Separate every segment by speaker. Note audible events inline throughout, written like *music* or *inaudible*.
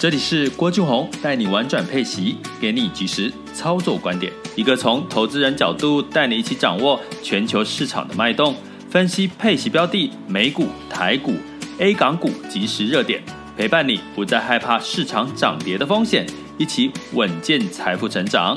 Speaker 1: 这里是郭俊宏带你玩转配息，给你及时操作观点，一个从投资人角度带你一起掌握全球市场的脉动，分析配息标的、美股、台股、A 港股即时热点，陪伴你不再害怕市场涨跌的风险，一起稳健财富成长。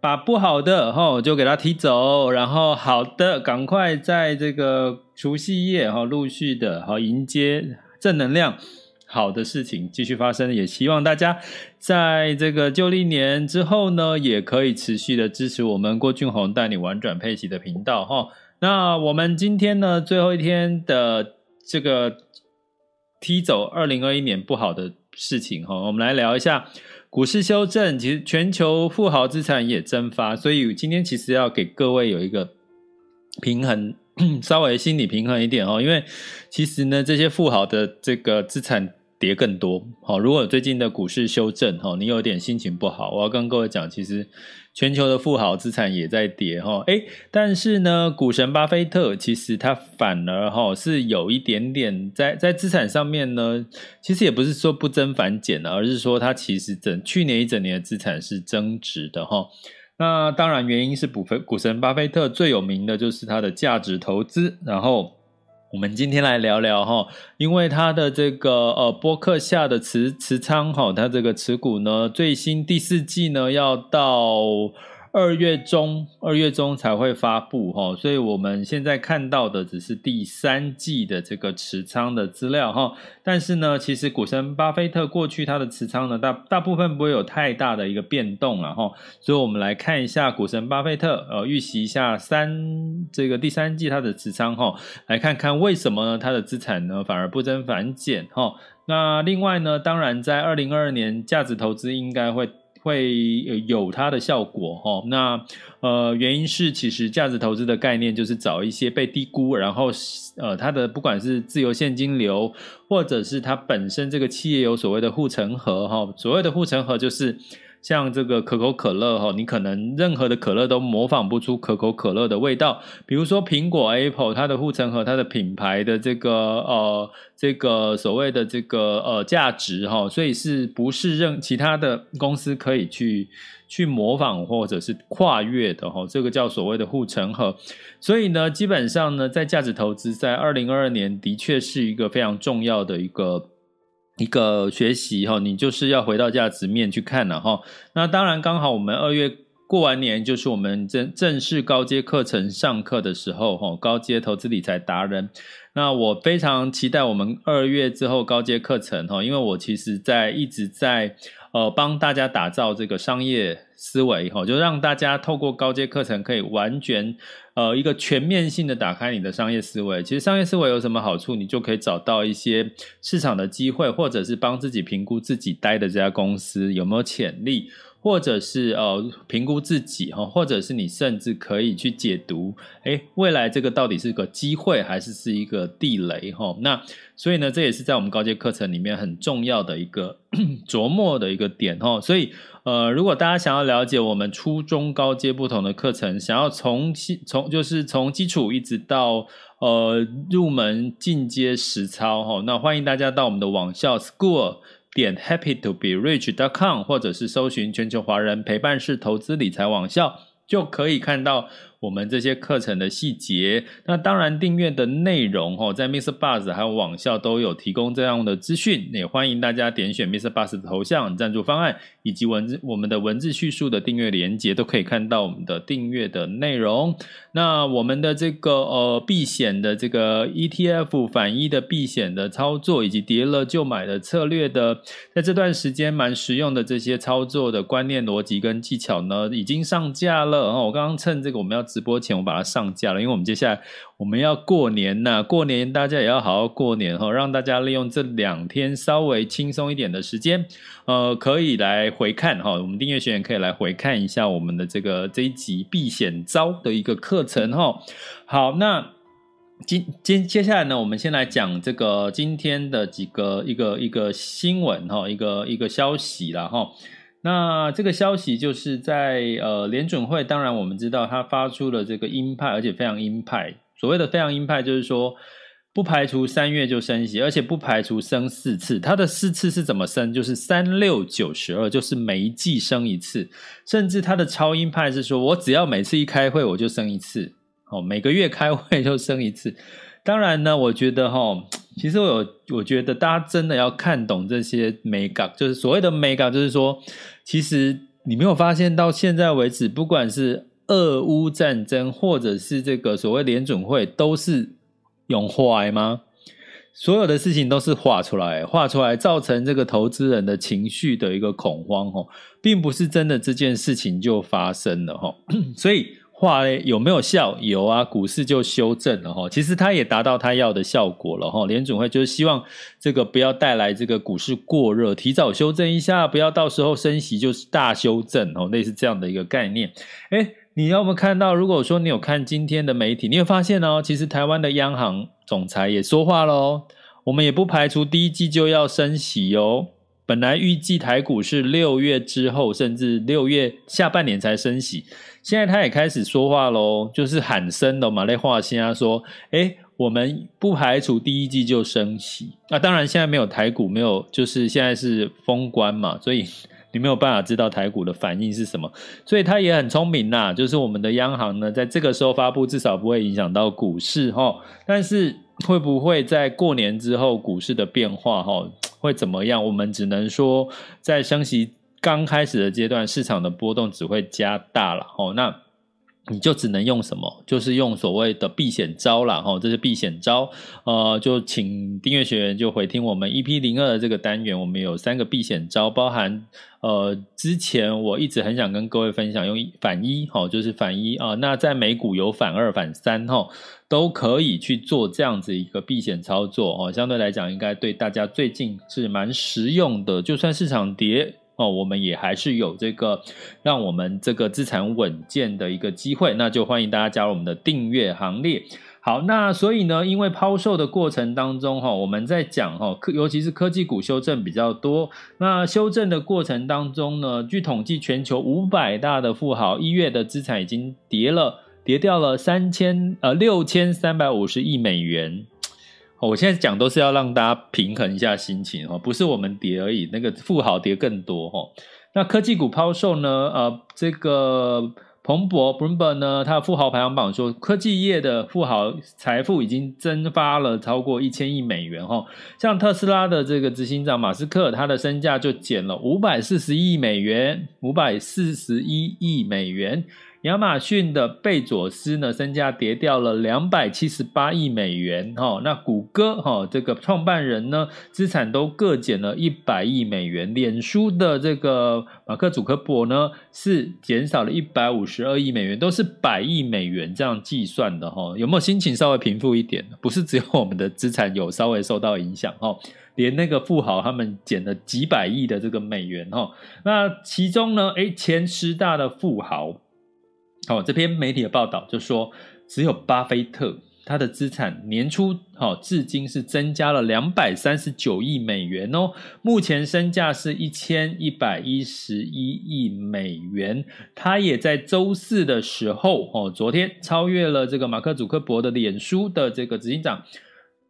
Speaker 1: 把不好的哈就给它踢走，然后好的赶快在这个除夕夜哈陆续的哈迎接。正能量，好的事情继续发生，也希望大家在这个旧历年之后呢，也可以持续的支持我们郭俊宏带你玩转佩奇的频道哈。那我们今天呢，最后一天的这个踢走二零二一年不好的事情哈，我们来聊一下股市修正，其实全球富豪资产也蒸发，所以今天其实要给各位有一个平衡。*clears throat* 稍微心理平衡一点哦，因为其实呢，这些富豪的这个资产跌更多。好，如果最近的股市修正哈，你有点心情不好，我要跟各位讲，其实全球的富豪资产也在跌哈。诶，但是呢，股神巴菲特其实他反而哈是有一点点在在资产上面呢，其实也不是说不增反减，而是说他其实整去年一整年的资产是增值的哈。那当然，原因是股股神巴菲特最有名的就是他的价值投资。然后，我们今天来聊聊哈，因为他的这个呃播客下的持持仓哈，他这个持股呢，最新第四季呢要到。二月中，二月中才会发布哈，所以我们现在看到的只是第三季的这个持仓的资料哈。但是呢，其实股神巴菲特过去他的持仓呢，大大部分不会有太大的一个变动了哈。所以我们来看一下股神巴菲特呃预习一下三这个第三季他的持仓哈，来看看为什么呢？他的资产呢反而不增反减哈。那另外呢，当然在二零二二年价值投资应该会。会有它的效果哈，那呃原因是其实价值投资的概念就是找一些被低估，然后呃它的不管是自由现金流，或者是它本身这个企业有所谓的护城河哈，所谓的护城河就是。像这个可口可乐哈，你可能任何的可乐都模仿不出可口可乐的味道。比如说苹果 Apple，它的护城河，它的品牌的这个呃这个所谓的这个呃价值哈，所以是不是任其他的公司可以去去模仿或者是跨越的哈？这个叫所谓的护城河。所以呢，基本上呢，在价值投资在二零二二年的确是一个非常重要的一个。一个学习哈，你就是要回到价值面去看了哈。那当然，刚好我们二月过完年，就是我们正正式高阶课程上课的时候哈。高阶投资理财达人，那我非常期待我们二月之后高阶课程哈，因为我其实在一直在呃帮大家打造这个商业思维哈，就让大家透过高阶课程可以完全。呃，一个全面性的打开你的商业思维。其实商业思维有什么好处？你就可以找到一些市场的机会，或者是帮自己评估自己待的这家公司有没有潜力，或者是呃评估自己哈，或者是你甚至可以去解读，诶，未来这个到底是个机会还是是一个地雷哈？那所以呢，这也是在我们高阶课程里面很重要的一个 *clears throat* 琢磨的一个点哈。所以。呃，如果大家想要了解我们初中高阶不同的课程，想要从从就是从基础一直到呃入门进阶实操哈，那欢迎大家到我们的网校 school 点 happy to be rich dot com，或者是搜寻全球华人陪伴式投资理财网校，就可以看到。我们这些课程的细节，那当然订阅的内容哦，在 Mr. Buzz 还有网校都有提供这样的资讯，也欢迎大家点选 Mr. Buzz 的头像赞助方案以及文字我们的文字叙述的订阅连接，都可以看到我们的订阅的内容。那我们的这个呃避险的这个 ETF 反一的避险的操作，以及跌了就买的策略的，在这段时间蛮实用的这些操作的观念逻辑跟技巧呢，已经上架了。然后我刚刚趁这个我们要。直播前我把它上架了，因为我们接下来我们要过年呐，过年大家也要好好过年哈，让大家利用这两天稍微轻松一点的时间，呃，可以来回看哈，我们订阅学员可以来回看一下我们的这个这一集避险招的一个课程哈。好，那。今接接下来呢，我们先来讲这个今天的几个一个一个新闻哈，一个一个消息了哈。那这个消息就是在呃联准会，当然我们知道他发出了这个鹰派，而且非常鹰派。所谓的非常鹰派，就是说不排除三月就升息，而且不排除升四次。它的四次是怎么升？就是三六九十二，就是每一季升一次。甚至它的超鹰派是说，我只要每次一开会我就升一次。哦，每个月开会就升一次。当然呢，我觉得哈，其实我有，我觉得大家真的要看懂这些眉角，就是所谓的眉角，就是说，其实你没有发现到现在为止，不管是俄乌战争，或者是这个所谓联准会，都是用画吗？所有的事情都是画出来，画出来造成这个投资人的情绪的一个恐慌，哦，并不是真的这件事情就发生了，哈，*clears throat* 所以。话嘞有没有效？有啊，股市就修正了哈。其实它也达到它要的效果了哈。联准会就是希望这个不要带来这个股市过热，提早修正一下，不要到时候升息就是大修正哦，类似这样的一个概念。诶，你有没有看到？如果说你有看今天的媒体，你会发现哦，其实台湾的央行总裁也说话了。我们也不排除第一季就要升息哦。本来预计台股是六月之后，甚至六月下半年才升息。现在他也开始说话喽，就是喊声的嘛，那话先啊说，诶，我们不排除第一季就升息。那当然现在没有台股，没有，就是现在是封关嘛，所以你没有办法知道台股的反应是什么。所以他也很聪明呐，就是我们的央行呢，在这个时候发布，至少不会影响到股市哈。但是会不会在过年之后股市的变化哈？会怎么样？我们只能说，在升息刚开始的阶段，市场的波动只会加大了。哦，那你就只能用什么？就是用所谓的避险招了。哈，这是避险招。呃，就请订阅学员就回听我们 EP 零二的这个单元，我们有三个避险招，包含呃，之前我一直很想跟各位分享，用反一，哈，就是反一啊。那在美股有反二、反三，哈。都可以去做这样子一个避险操作哦，相对来讲应该对大家最近是蛮实用的。就算市场跌哦，我们也还是有这个让我们这个资产稳健的一个机会。那就欢迎大家加入我们的订阅行列。好，那所以呢，因为抛售的过程当中哈，我们在讲哈，科尤其是科技股修正比较多。那修正的过程当中呢，据统计，全球五百大的富豪一月的资产已经跌了。跌掉了三千呃六千三百五十亿美元，我现在讲都是要让大家平衡一下心情哈，不是我们跌而已，那个富豪跌更多哈。那科技股抛售呢？呃，这个彭博 Bloomberg 呢，它的富豪排行榜说，科技业的富豪财富已经蒸发了超过一千亿美元哈。像特斯拉的这个执行长马斯克，他的身价就减了五百四十亿美元，五百四十一亿美元。亚马逊的贝佐斯呢，身价跌掉了两百七十八亿美元，哈，那谷歌哈这个创办人呢，资产都各减了一百亿美元。脸书的这个马克·祖克伯呢，是减少了一百五十二亿美元，都是百亿美元这样计算的，哈，有没有心情稍微平复一点？不是只有我们的资产有稍微受到影响，哈，连那个富豪他们减了几百亿的这个美元，哈，那其中呢，诶，前十大的富豪。好，这篇媒体的报道就说，只有巴菲特他的资产年初好至今是增加了两百三十九亿美元哦，目前身价是一千一百一十一亿美元。他也在周四的时候哦，昨天超越了这个马克·祖克伯的脸书的这个执行长，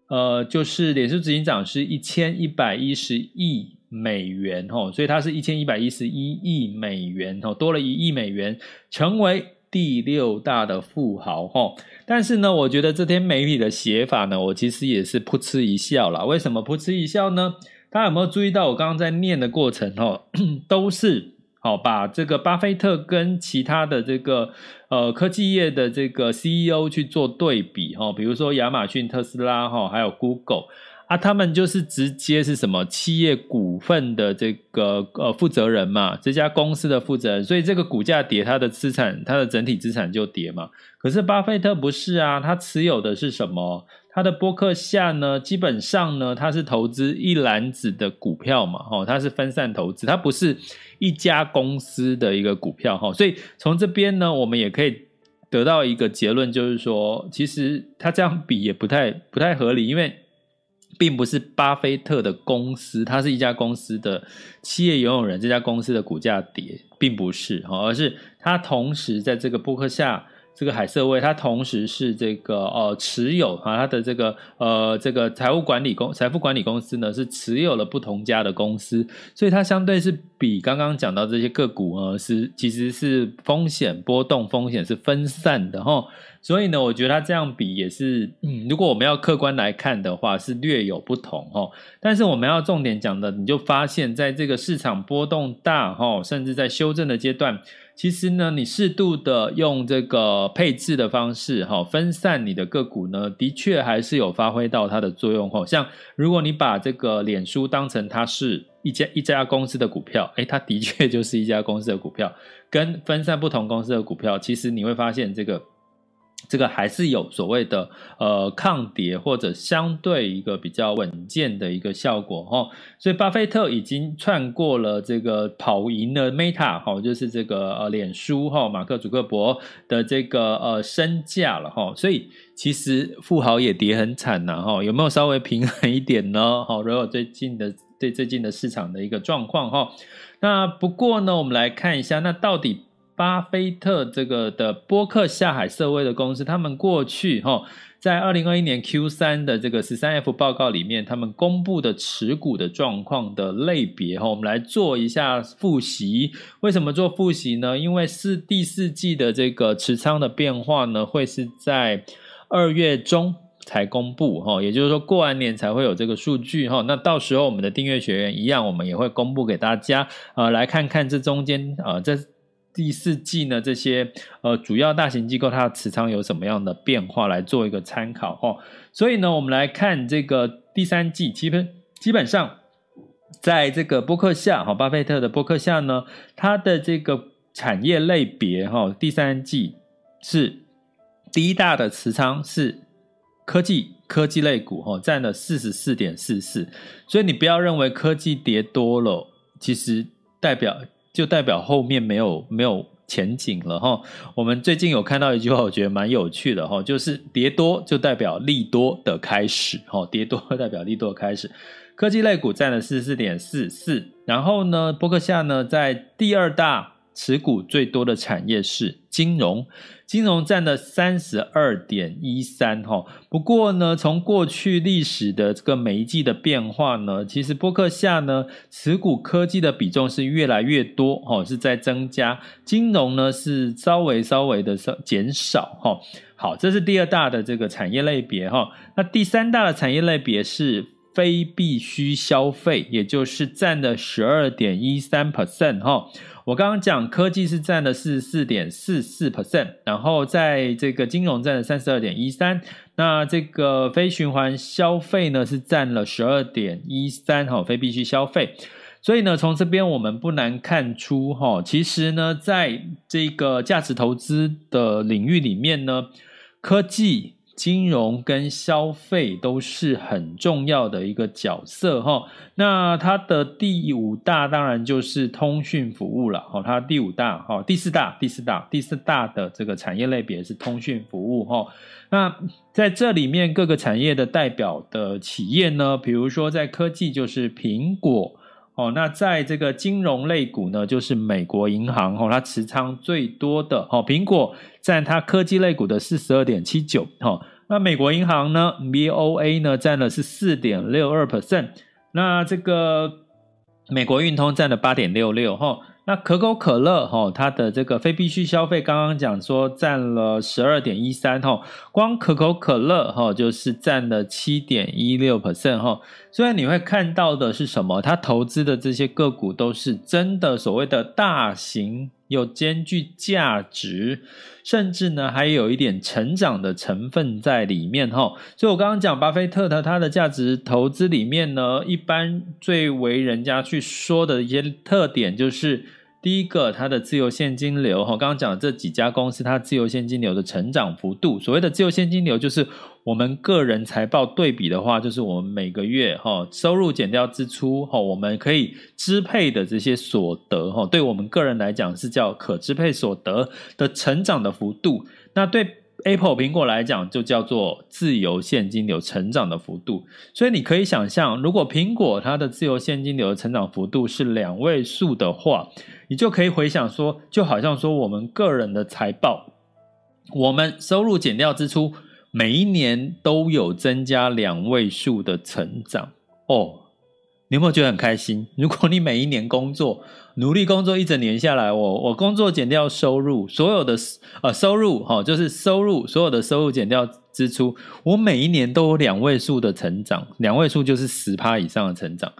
Speaker 1: 呃，就是脸书执行长是一千一百一十亿美元哦，所以他是一千一百一十一亿美元哦，多了一亿美元，成为。第六大的富豪哈，但是呢，我觉得这篇媒体的写法呢，我其实也是噗嗤一笑啦。为什么噗嗤一笑呢？大家有没有注意到我刚刚在念的过程齁，*clears throat* 都是好把这个巴菲特跟其他的这个呃科技业的这个 CEO 去做对比哈，比如说亚马逊、特斯拉哈，还有 Google。啊，他们就是直接是什么企业股份的这个呃负责人嘛，这家公司的负责人，所以这个股价跌，他的资产，他的整体资产就跌嘛。可是巴菲特不是啊，他持有的是什么？他的博客下呢，基本上呢，他是投资一篮子的股票嘛，哈，他是分散投资，他不是一家公司的一个股票哈，所以从这边呢，我们也可以得到一个结论，就是说，其实他这样比也不太不太合理，因为并不是巴菲特的公司，它是一家公司的企业拥有人，这家公司的股价跌，并不是，而是他同时在这个博客下。这个海瑟威，它同时是这个呃持有啊，它的这个呃这个财务管理公财富管理公司呢是持有了不同家的公司，所以它相对是比刚刚讲到这些个股呢是其实是风险波动风险是分散的哈，所以呢，我觉得它这样比也是，嗯，如果我们要客观来看的话，是略有不同哈。但是我们要重点讲的，你就发现在这个市场波动大哈，甚至在修正的阶段。其实呢，你适度的用这个配置的方式，哈，分散你的个股呢，的确还是有发挥到它的作用，哈。像如果你把这个脸书当成它是一家一家公司的股票，诶，它的确就是一家公司的股票，跟分散不同公司的股票，其实你会发现这个。这个还是有所谓的呃抗跌或者相对一个比较稳健的一个效果哈，所以巴菲特已经窜过了这个跑赢了 Meta 哈，就是这个呃脸书哈，马克祖克伯的这个呃身价了哈，所以其实富豪也跌很惨呐哈，有没有稍微平衡一点呢？哈，如果最近的对最近的市场的一个状况哈，那不过呢，我们来看一下，那到底。巴菲特这个的波克下海社会的公司，他们过去哈在二零二一年 Q 三的这个十三 F 报告里面，他们公布的持股的状况的类别哈，我们来做一下复习。为什么做复习呢？因为是第四季的这个持仓的变化呢，会是在二月中才公布哈，也就是说过完年才会有这个数据哈。那到时候我们的订阅学员一样，我们也会公布给大家啊，来看看这中间啊这。第四季呢，这些呃主要大型机构它的持仓有什么样的变化，来做一个参考哈。所以呢，我们来看这个第三季，基本基本上在这个波克夏哈，巴菲特的波克夏呢，它的这个产业类别哈，第三季是第一大的持仓是科技科技类股哈，占了四十四点四四。所以你不要认为科技跌多了，其实代表。就代表后面没有没有前景了哈。我们最近有看到一句话，我觉得蛮有趣的哈，就是跌多就代表利多的开始哈，跌多代表利多的开始。科技类股占了四十四点四四，然后呢，波克夏呢在第二大持股最多的产业是金融。金融占了三十二点一三哈，不过呢，从过去历史的这个每一季的变化呢，其实波克夏呢持股科技的比重是越来越多哈，是在增加，金融呢是稍微稍微的少减少哈。好，这是第二大的这个产业类别哈，那第三大的产业类别是非必需消费，也就是占了十二点一三 percent 哈。我刚刚讲科技是占了四十四点四四 percent，然后在这个金融占了三十二点一三，那这个非循环消费呢是占了十二点一三，哈，非必需消费。所以呢，从这边我们不难看出，哈，其实呢，在这个价值投资的领域里面呢，科技。金融跟消费都是很重要的一个角色哈，那它的第五大当然就是通讯服务了哈，它第五大哈，第四大第四大第四大的这个产业类别是通讯服务哈，那在这里面各个产业的代表的企业呢，比如说在科技就是苹果哦，那在这个金融类股呢，就是美国银行哦，它持仓最多的。哦，苹果占它科技类股的四十二点七九。哦，那美国银行呢，BOA 呢占了是四点六二 percent，那这个美国运通占了八点六六。哈。那可口可乐哈，它的这个非必需消费，刚刚讲说占了十二点一三哈，光可口可乐哈就是占了七点一六 percent 哈。所以你会看到的是什么？它投资的这些个股都是真的所谓的大型又兼具价值，甚至呢还有一点成长的成分在里面哈。所以我刚刚讲巴菲特的他的价值投资里面呢，一般最为人家去说的一些特点就是。第一个，它的自由现金流，哈，刚刚讲的这几家公司，它自由现金流的成长幅度，所谓的自由现金流，就是我们个人财报对比的话，就是我们每个月，哈，收入减掉支出，哈，我们可以支配的这些所得，哈，对我们个人来讲是叫可支配所得的成长的幅度，那对。Apple 苹果来讲，就叫做自由现金流成长的幅度。所以你可以想象，如果苹果它的自由现金流成长幅度是两位数的话，你就可以回想说，就好像说我们个人的财报，我们收入减掉支出，每一年都有增加两位数的成长哦。你有没有觉得很开心？如果你每一年工作，努力工作一整年下来，我我工作减掉收入，所有的呃收入哈，就是收入所有的收入减掉支出，我每一年都有两位数的成长，两位数就是十趴以上的成长。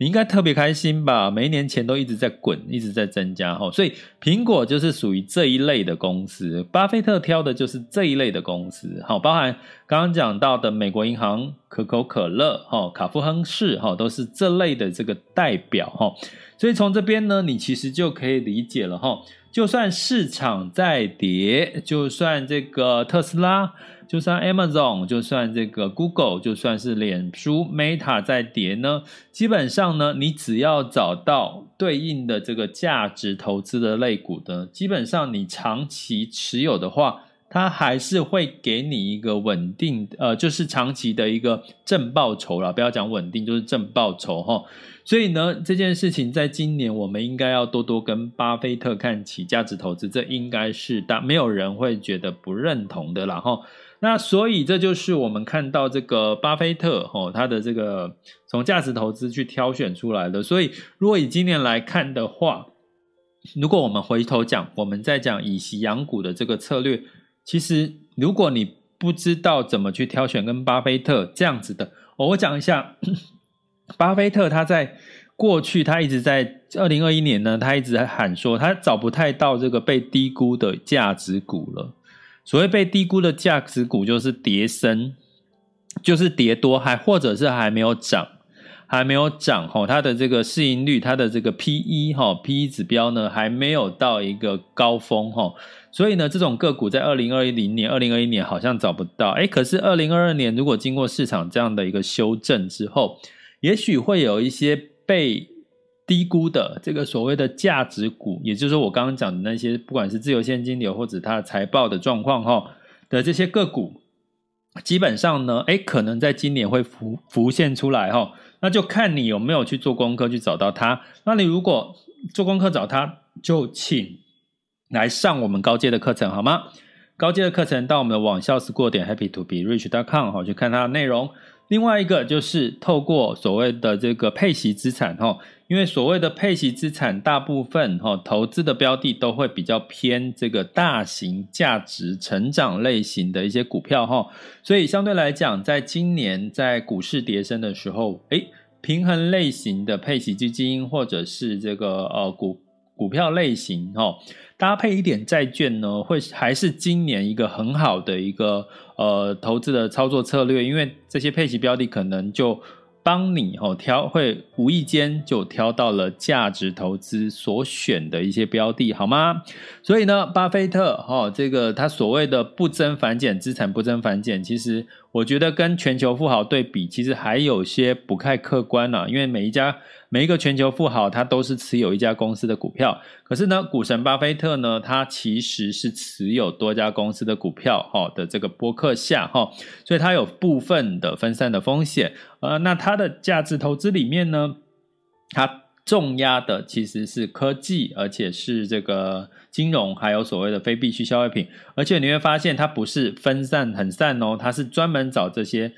Speaker 1: 你应该特别开心吧？每一年钱都一直在滚，一直在增加哈，所以苹果就是属于这一类的公司。巴菲特挑的就是这一类的公司，好，包含刚刚讲到的美国银行、可口可乐、哈卡夫亨氏哈，都是这类的这个代表哈。所以从这边呢，你其实就可以理解了哈。就算市场在跌，就算这个特斯拉。就算 Amazon，就算这个 Google，就算是脸书 Meta 在跌呢，基本上呢，你只要找到对应的这个价值投资的类股的，基本上你长期持有的话，它还是会给你一个稳定，呃，就是长期的一个正报酬了。不要讲稳定，就是正报酬哈。所以呢，这件事情在今年我们应该要多多跟巴菲特看齐价值投资，这应该是大没有人会觉得不认同的啦哈。那所以这就是我们看到这个巴菲特哦，他的这个从价值投资去挑选出来的。所以如果以今年来看的话，如果我们回头讲，我们在讲以息养股的这个策略，其实如果你不知道怎么去挑选跟巴菲特这样子的，我讲一下，巴菲特他在过去他一直在二零二一年呢，他一直在喊说他找不太到这个被低估的价值股了。所谓被低估的价值股，就是跌深，就是跌多，还或者是还没有涨，还没有涨吼，它的这个市盈率，它的这个 P E 哈 P E 指标呢，还没有到一个高峰哈，所以呢，这种个股在二零二零年、二零二一年好像找不到，诶，可是二零二二年如果经过市场这样的一个修正之后，也许会有一些被。低估的这个所谓的价值股，也就是我刚刚讲的那些，不管是自由现金流或者它的财报的状况哈的这些个股，基本上呢，诶，可能在今年会浮浮现出来哈，那就看你有没有去做功课去找到它。那你如果做功课找它，就请来上我们高阶的课程好吗？高阶的课程到我们的网校思过点 happy to be rich dot com 哈，去看它的内容。另外一个就是透过所谓的这个配息资产哈。因为所谓的配息资产，大部分哈投资的标的都会比较偏这个大型价值成长类型的一些股票哈，所以相对来讲，在今年在股市跌升的时候，诶，平衡类型的配息基金或者是这个呃股股票类型哈，搭配一点债券呢，会还是今年一个很好的一个呃投资的操作策略，因为这些配息标的可能就。帮你哦挑，会无意间就挑到了价值投资所选的一些标的，好吗？所以呢，巴菲特哈这个他所谓的不增反减，资产不增反减，其实我觉得跟全球富豪对比，其实还有些不太客观啊，因为每一家。每一个全球富豪，他都是持有一家公司的股票。可是呢，股神巴菲特呢，他其实是持有多家公司的股票，哈的这个波克下，哈，所以他有部分的分散的风险。呃，那他的价值投资里面呢，他重压的其实是科技，而且是这个金融，还有所谓的非必需消费品。而且你会发现，它不是分散很散哦，它是专门找这些。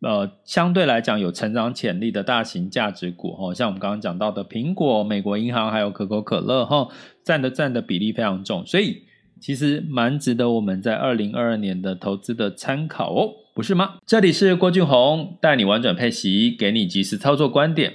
Speaker 1: 呃，相对来讲有成长潜力的大型价值股，哦，像我们刚刚讲到的苹果、美国银行还有可口可乐，哈，占的占的比例非常重，所以其实蛮值得我们在二零二二年的投资的参考哦，不是吗？这里是郭俊宏，带你玩转配息，给你即时操作观点，